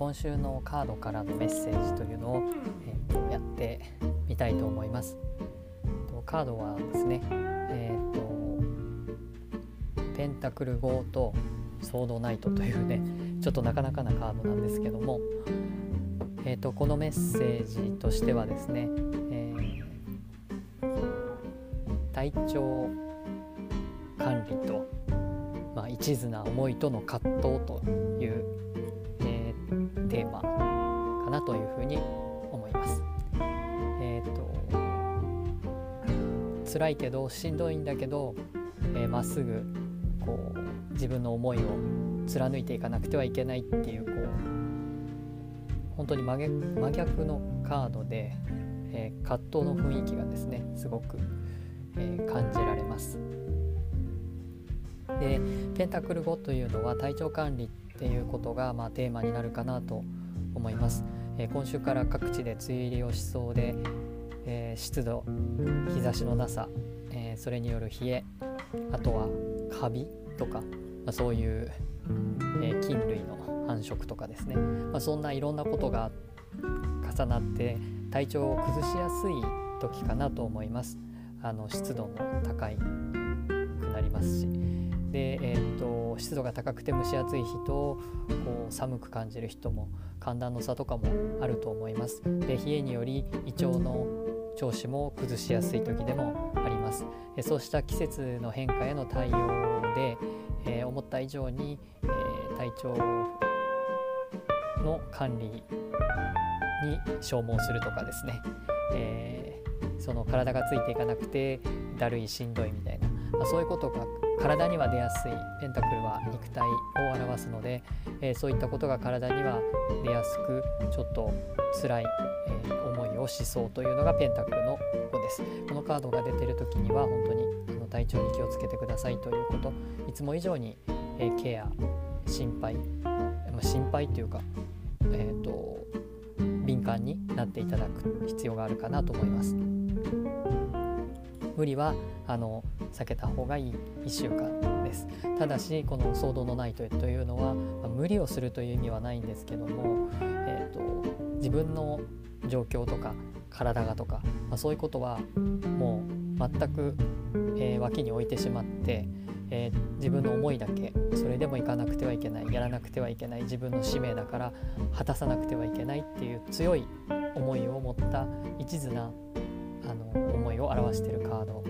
今週のカードからのメッセージというのを、えーと、やってみたいと思います。とカードはですね、えーと、ペンタクル5とソードナイトというねちょっとなかなかなカードなんですけども、えーと、このメッセージとしてはですね、えー、体調管理と、まあ、一途な思いとの葛藤というテーマかなというふうに思います。えっ、ー、と辛いけどしんどいんだけどま、えー、っすぐこう自分の思いを貫いていかなくてはいけないっていうこう本当に真真逆のカードで、えー、葛藤の雰囲気がですねすごく、えー、感じられます。でペンタクル5というのは体調管理っていうことが、まあ、テーマになるかなと思います、えー、今週から各地で梅雨入りをしそうで、えー、湿度日差しのなさ、えー、それによる冷えあとはカビとか、まあ、そういう、え菌類の繁殖とかですね、まあ、そんないろんなことが重なって体調を崩しやすい時かなと思います。あの湿度も高いくなりますし。で、えーと、湿度が高くて蒸し暑い日とこう寒く感じる人も寒暖の差とかもあると思います。で冷えにより胃腸の調子も崩しやすい時でもあります。でそうした季節の変化への対応で、えー、思った以上に、えー、体調の管理に消耗するとかですね、えー、その体がついていかなくてだるいしんどいみたいな、まあ、そういうことが体には出やすいペンタクルは肉体を表すので、えー、そういったことが体には出やすくちょっと辛い、えー、思いをしそうというのがペンタクルの5ですこのカードが出てる時には本当にあの体調に気をつけてくださいということいつも以上に、えー、ケア心配、まあ、心配というか、えーと敏感になっていただく必要があるかなと思います。無理はあの避けた方がいい1週間です。ただしこの騒動のないというのは、まあ、無理をするという意味はないんですけども、えーと、自分の状況とか体がとか、まあ、そういうことはもう全く、えー、脇に置いてしまって、えー、自分の思いだけそれでも行かなくてはいけないやらなくてはいけない自分の使命だから果たさなくてはいけないっていう強い思いを持った一途なの思いを表しているカード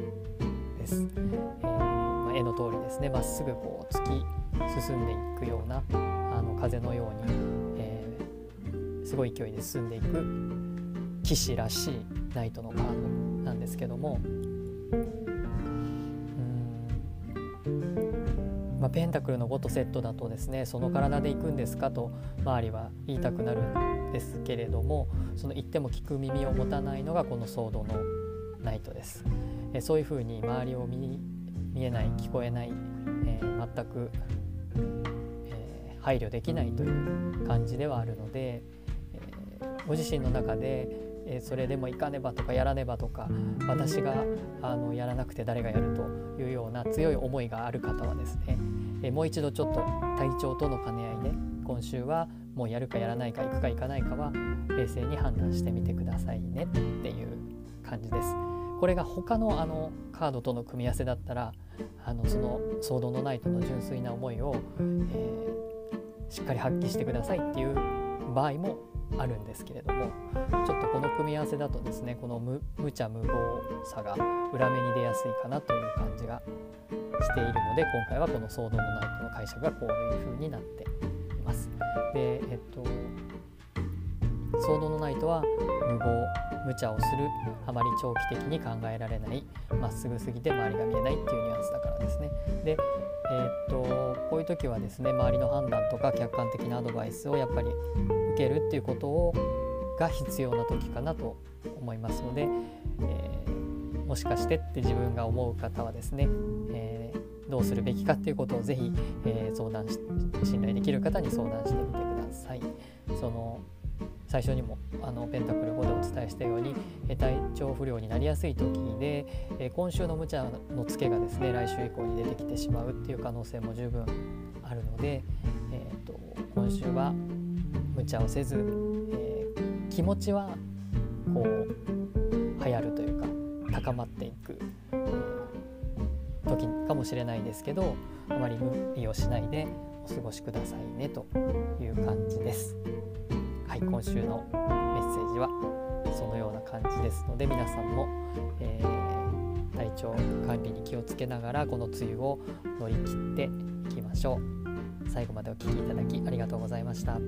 です。えー、まあ、絵の通りですねまっすぐこう突き進んでいくようなあの風のように、えー、すごい勢いで進んでいく騎士らしいナイトのカードなんですけどもまあ、ペンタクルの5とセットだとですねその体で行くんですかと周りは言いたくなるんですけれどもその言っても聞く耳を持たないのがこのソードのナイトです。えそういうふうに周りを見見えない聞こえない、えー、全く、えー、配慮できないという感じではあるので、えー、ご自身の中で、えそれでも行かねばとかやらねばとか私があのやらなくて誰がやるというような強い思いがある方はですね、えもう一度ちょっと体調との兼ね合いで今週はもうやるかやらないか行くか行かないかは冷静に判断してみてくださいねっていう感じです。これが他のあのカードとの組み合わせだったらあのそのソードのナイトの純粋な思いを、えー、しっかり発揮してくださいっていう場合もあるんですけれどもちょっとこの組み合わせだとですねこの無無茶無謀さが裏目に出やすいかなという感じがしているので今回はこのソードのナイトの解釈がこういう風になっています。でえっとソードのナイトは無謀無茶をするあまり長期的に考えられないまっすぐすぎて周りが見えないっていうニュアンスだからですね。で、えー、っとこういう時はですね周りの判断とか客観的なアドバイスをやっぱり受けるっていうことをが必要な時かなと思いますので、えー、もしかしてって自分が思う方はですね、えー、どうするべきかっていうことをぜひ、えー、相談し信頼できる方に相談してみてください。その最初にもあのペンタクル5でお伝えしたように体調不良になりやすい時で今週の無茶のツケがですね来週以降に出てきてしまうっていう可能性も十分あるので、えーと、今週は無茶をせず、えー、気持ちはこう流行るというか高まっていく、時かもしれないですけどあまり無理をしないでお過ごしくださいねという感じ。今週のメッセージはそのような感じですので皆さんも、えー、体調管理に気をつけながらこの梅雨を乗り切っていきましょう。最後までお聴きいただきありがとうございました。